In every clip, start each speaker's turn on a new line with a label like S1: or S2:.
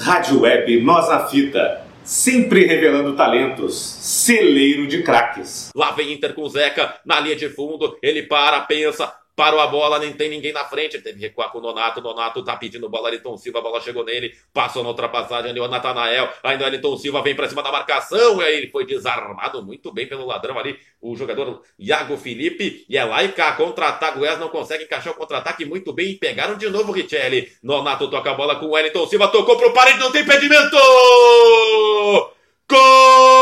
S1: Rádio Web Nós na Fita. Sempre revelando talentos. Celeiro de craques.
S2: Lá vem Inter com o Zeca na linha de fundo. Ele para, pensa, parou a bola, nem tem ninguém na frente, ele teve que recuar com o Nonato, o Nonato tá pedindo bola, Elton Silva, a bola chegou nele, passou na ultrapassagem ali o Natanael, ainda o Elton Silva vem pra cima da marcação, e aí ele foi desarmado muito bem pelo ladrão ali, o jogador Iago Felipe, e é lá e cá, contra-ataque, o Wes não consegue encaixar o contra-ataque muito bem, e pegaram de novo o Richelli, Nonato toca a bola com o Elton Silva, tocou pro parede, não tem impedimento! Gol!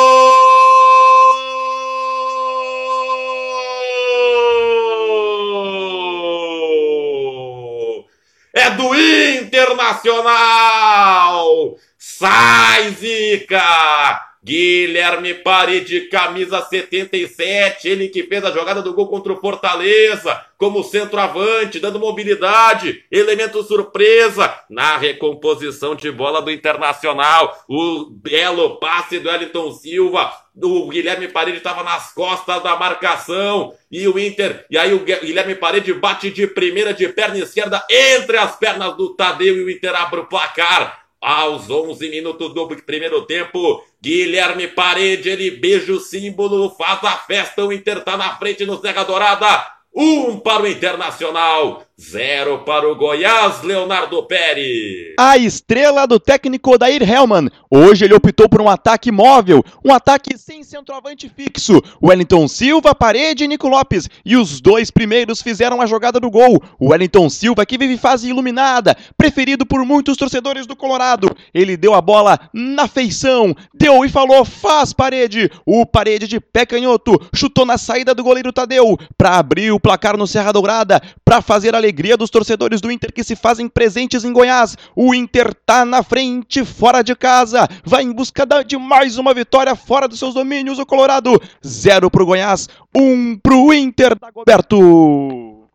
S2: É do Internacional! Sai, Zica! Guilherme Parede, camisa 77, ele que fez a jogada do gol contra o Fortaleza, como centroavante, dando mobilidade, elemento surpresa na recomposição de bola do Internacional. O belo passe do Wellington Silva, o Guilherme Parede estava nas costas da marcação e o Inter, e aí o Guilherme Parede bate de primeira de perna esquerda entre as pernas do Tadeu e o Inter abre o placar aos 11 minutos do primeiro tempo. Guilherme Parede, ele beija o símbolo, faz a festa, o Inter tá na frente no Serra Dourada. Um para o Internacional, zero para o Goiás, Leonardo Pérez.
S3: A estrela do técnico Odair Hellman. Hoje ele optou por um ataque móvel, um ataque sem centroavante fixo. Wellington Silva, Parede e Nico Lopes. E os dois primeiros fizeram a jogada do gol. O Wellington Silva, que vive fase iluminada, preferido por muitos torcedores do Colorado. Ele deu a bola na feição, deu e falou: faz Parede. O Parede de pé canhoto chutou na saída do goleiro Tadeu para abrir o placar no Serra Dourada, para fazer a alegria dos torcedores do Inter que se fazem presentes em Goiás. O Inter tá na frente, fora de casa, vai em busca de mais uma vitória fora dos seus domínios. O Colorado, zero pro Goiás, um pro Inter da Goberto.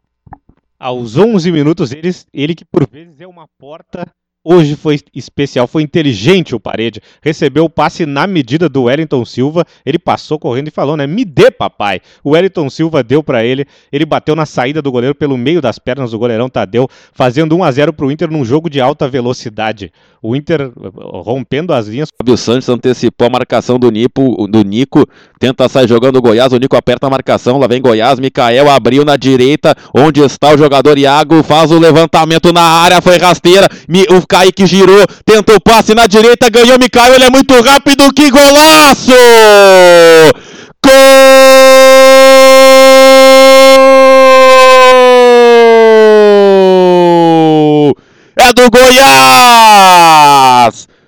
S4: Aos 11 minutos, ele, ele que por vezes é uma porta Hoje foi especial, foi inteligente o Parede. Recebeu o passe na medida do Wellington Silva. Ele passou correndo e falou, né? Me dê, papai. O Wellington Silva deu para ele. Ele bateu na saída do goleiro pelo meio das pernas do goleirão Tadeu, fazendo 1 a 0 pro Inter num jogo de alta velocidade. O Inter rompendo as linhas.
S5: O Santos antecipou a marcação do, Nipo, do Nico, tenta sair jogando o Goiás. O Nico aperta a marcação. Lá vem Goiás. Mikael abriu na direita, onde está o jogador Iago. Faz o levantamento na área, foi rasteira. O Kaique girou, tentou o passe na direita, ganhou Mikael, ele é muito rápido, que golaço! Gol! É do Goiás!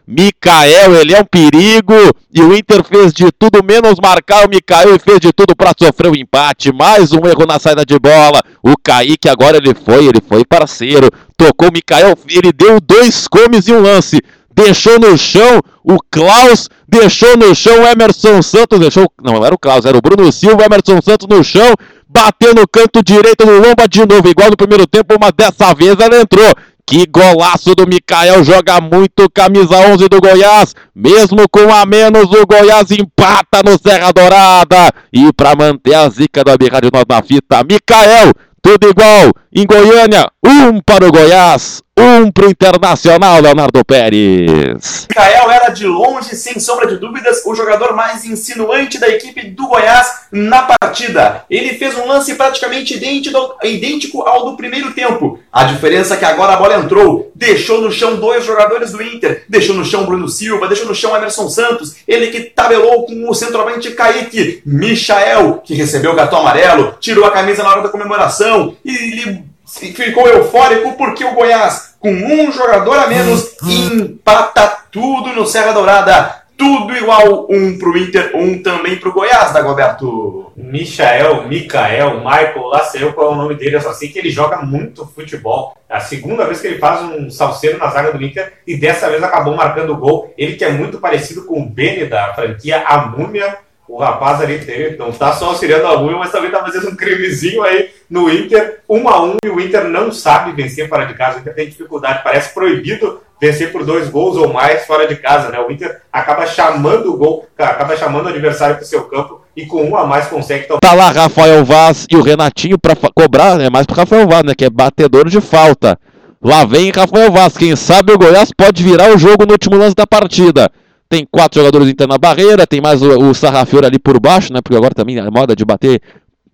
S5: Mikael, ele é um perigo e o Inter fez de tudo menos marcar o Mikael e fez de tudo para sofrer o empate. Mais um erro na saída de bola. O Kaique agora ele foi, ele foi parceiro. Tocou o Mikael, ele deu dois comes e um lance. Deixou no chão o Klaus, deixou no chão o Emerson Santos, deixou, não era o Klaus, era o Bruno Silva, o Emerson Santos no chão, bateu no canto direito no lomba de novo, igual no primeiro tempo, mas dessa vez ela entrou. Que golaço do Mikael, joga muito camisa 11 do Goiás. Mesmo com a menos, o Goiás empata no Serra Dourada. E para manter a zica da Birra de Nós na fita, Mikael, tudo igual. Em Goiânia, um para o Goiás, um para o Internacional, Leonardo Pérez.
S6: Mikael era de longe, sem sombra de dúvidas, o jogador mais insinuante da equipe do Goiás na partida. Ele fez um lance praticamente idêntico, ao do primeiro tempo. A diferença é que agora a bola entrou, deixou no chão dois jogadores do Inter, deixou no chão Bruno Silva, deixou no chão Emerson Santos, ele que tabelou com o centroavante Kaique, Michael, que recebeu o cartão amarelo, tirou a camisa na hora da comemoração e ficou eufórico porque o Goiás, com um jogador a menos, empata tudo no Serra Dourada. Tudo igual, um pro Inter, um também pro Goiás, Dagoberto.
S7: Michael, Michael, Michael, lá sei eu qual é o nome dele, eu só sei que ele joga muito futebol. É a segunda vez que ele faz um salseiro na zaga do Inter e dessa vez acabou marcando o gol. Ele que é muito parecido com o Beni da franquia A Múmia, o rapaz ali tem, não está só auxiliando a Múmia, mas também está fazendo um crimezinho aí no Inter, um a um, e o Inter não sabe vencer fora de casa. O Inter tem dificuldade, parece proibido vencer por dois gols ou mais fora de casa, né? O Inter acaba chamando o gol, acaba chamando o adversário para o seu campo e com um a mais consegue
S5: tomar. Tá lá Rafael Vaz e o Renatinho para cobrar, né? Mais pro Rafael Vaz, né? Que é batedor de falta. Lá vem Rafael Vaz. Quem sabe o Goiás pode virar o jogo no último lance da partida. Tem quatro jogadores entrando na barreira, tem mais o, o Sarrafiore ali por baixo, né? Porque agora também a moda de bater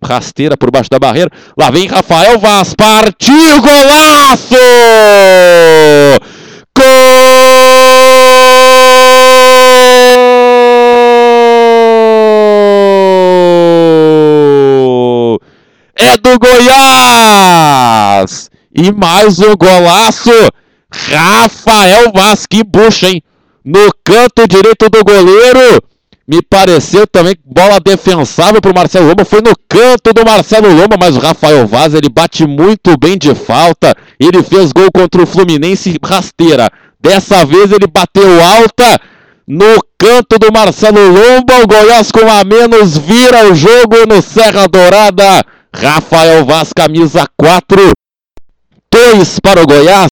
S5: rasteira por baixo da barreira. Lá vem Rafael Vaz, partiu, golaço! Gol! É do Goiás! E mais um golaço! Rafael Vaz, que bucha, hein? No canto direito do goleiro, me pareceu também bola defensável para o Marcelo Lomba. Foi no canto do Marcelo Lomba, mas o Rafael Vaz ele bate muito bem de falta. Ele fez gol contra o Fluminense rasteira. Dessa vez ele bateu alta no canto do Marcelo Lomba. O Goiás com a menos vira o jogo no Serra Dourada. Rafael Vaz, camisa 4. 2 para o Goiás.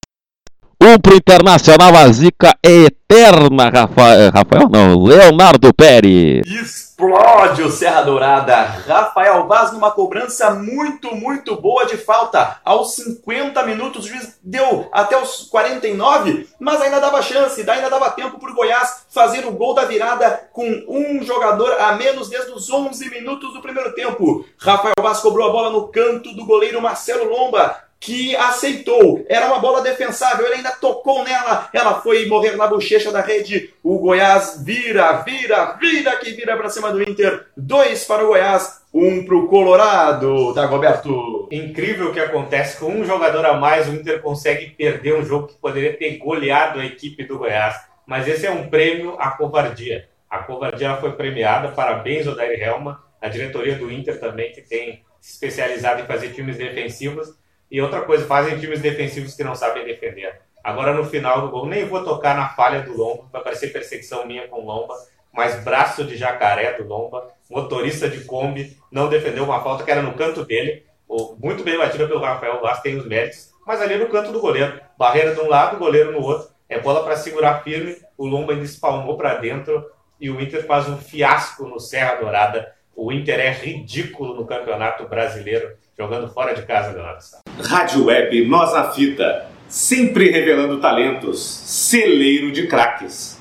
S5: Um para o Internacional, a zica é eterna, Rafael, Rafael não, Leonardo Pérez.
S6: Explode o Serra Dourada. Rafael Vaz numa cobrança muito, muito boa de falta. Aos 50 minutos, o juiz deu até os 49, mas ainda dava chance, ainda dava tempo para o Goiás fazer o gol da virada com um jogador a menos desde os 11 minutos do primeiro tempo. Rafael Vaz cobrou a bola no canto do goleiro Marcelo Lomba que aceitou. Era uma bola defensável, ele ainda tocou nela, ela foi morrer na bochecha da rede. O Goiás vira, vira, vira que vira para cima do Inter. Dois para o Goiás, um para o Colorado, Dagoberto.
S7: Incrível o que acontece com um jogador a mais, o Inter consegue perder um jogo que poderia ter goleado a equipe do Goiás. Mas esse é um prêmio à covardia. A covardia foi premiada, parabéns Odair Helma, a diretoria do Inter também, que tem se especializado em fazer times defensivos e outra coisa, fazem times defensivos que não sabem defender. Agora no final do gol, nem vou tocar na falha do Lomba, vai parecer perseguição minha com Lomba, mas braço de jacaré do Lomba, motorista de Kombi, não defendeu uma falta que era no canto dele, muito bem batida pelo Rafael Vaz, tem os méritos, mas ali no canto do goleiro. Barreira de um lado, goleiro no outro, é bola para segurar firme, o Lomba ainda espalmou para dentro e o Inter faz um fiasco no Serra Dourada. O Inter é ridículo no Campeonato Brasileiro jogando fora de casa, Leonardo
S1: Rádio Web Nós na Fita, sempre revelando talentos, celeiro de craques.